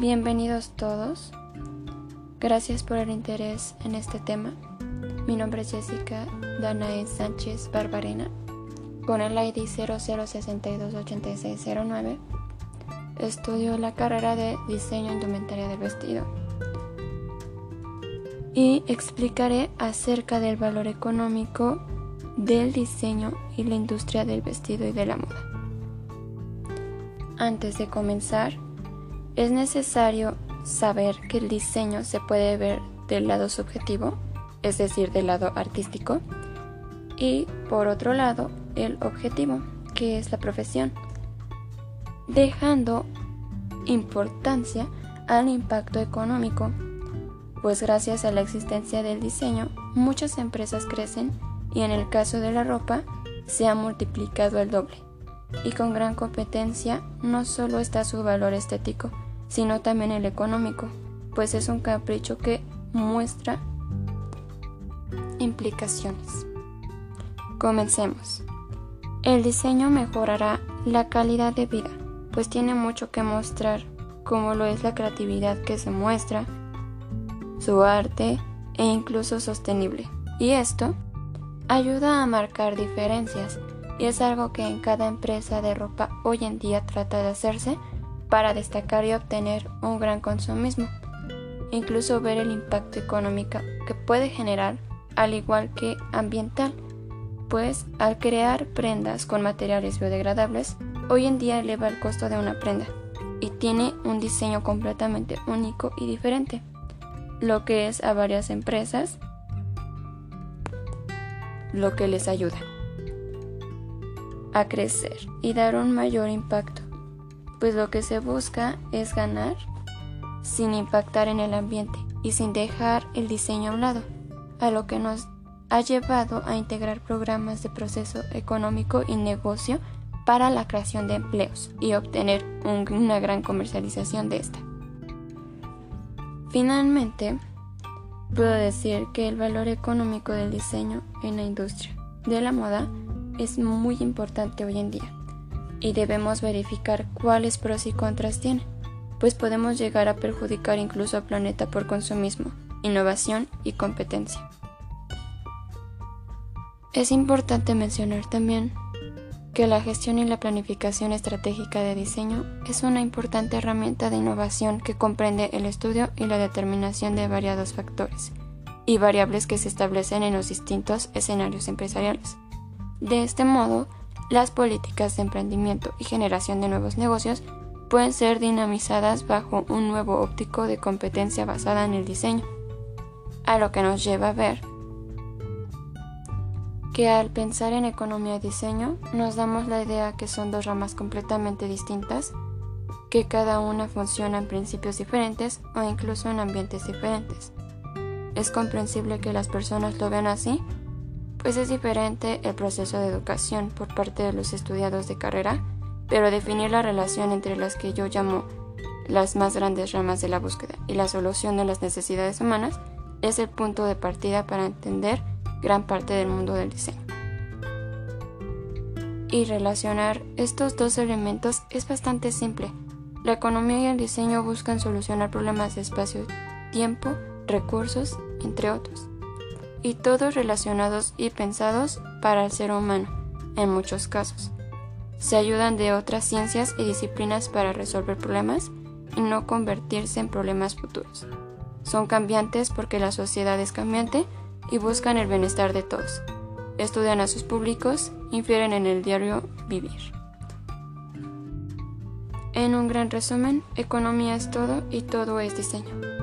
Bienvenidos todos. Gracias por el interés en este tema. Mi nombre es Jessica Danae Sánchez Barbarena, con el ID 00628609. Estudio la carrera de diseño indumentaria del vestido y explicaré acerca del valor económico del diseño y la industria del vestido y de la moda. Antes de comenzar, es necesario saber que el diseño se puede ver del lado subjetivo, es decir, del lado artístico, y por otro lado, el objetivo, que es la profesión, dejando importancia al impacto económico, pues gracias a la existencia del diseño, muchas empresas crecen y en el caso de la ropa se ha multiplicado el doble. Y con gran competencia no solo está su valor estético, sino también el económico, pues es un capricho que muestra implicaciones. Comencemos. El diseño mejorará la calidad de vida, pues tiene mucho que mostrar, como lo es la creatividad que se muestra, su arte e incluso sostenible. Y esto ayuda a marcar diferencias y es algo que en cada empresa de ropa hoy en día trata de hacerse para destacar y obtener un gran consumismo, incluso ver el impacto económico que puede generar, al igual que ambiental, pues al crear prendas con materiales biodegradables, hoy en día eleva el costo de una prenda y tiene un diseño completamente único y diferente, lo que es a varias empresas lo que les ayuda a crecer y dar un mayor impacto pues lo que se busca es ganar sin impactar en el ambiente y sin dejar el diseño a un lado, a lo que nos ha llevado a integrar programas de proceso económico y negocio para la creación de empleos y obtener una gran comercialización de esta. Finalmente, puedo decir que el valor económico del diseño en la industria de la moda es muy importante hoy en día y debemos verificar cuáles pros y contras tiene, pues podemos llegar a perjudicar incluso al planeta por consumismo, innovación y competencia. Es importante mencionar también que la gestión y la planificación estratégica de diseño es una importante herramienta de innovación que comprende el estudio y la determinación de variados factores y variables que se establecen en los distintos escenarios empresariales. De este modo, las políticas de emprendimiento y generación de nuevos negocios pueden ser dinamizadas bajo un nuevo óptico de competencia basada en el diseño, a lo que nos lleva a ver que al pensar en economía y diseño nos damos la idea que son dos ramas completamente distintas, que cada una funciona en principios diferentes o incluso en ambientes diferentes. Es comprensible que las personas lo vean así, pues es diferente el proceso de educación por parte de los estudiados de carrera, pero definir la relación entre las que yo llamo las más grandes ramas de la búsqueda y la solución de las necesidades humanas es el punto de partida para entender gran parte del mundo del diseño. Y relacionar estos dos elementos es bastante simple. La economía y el diseño buscan solucionar problemas de espacio, tiempo, recursos, entre otros y todos relacionados y pensados para el ser humano, en muchos casos. Se ayudan de otras ciencias y disciplinas para resolver problemas y no convertirse en problemas futuros. Son cambiantes porque la sociedad es cambiante y buscan el bienestar de todos. Estudian a sus públicos, infieren en el diario vivir. En un gran resumen, economía es todo y todo es diseño.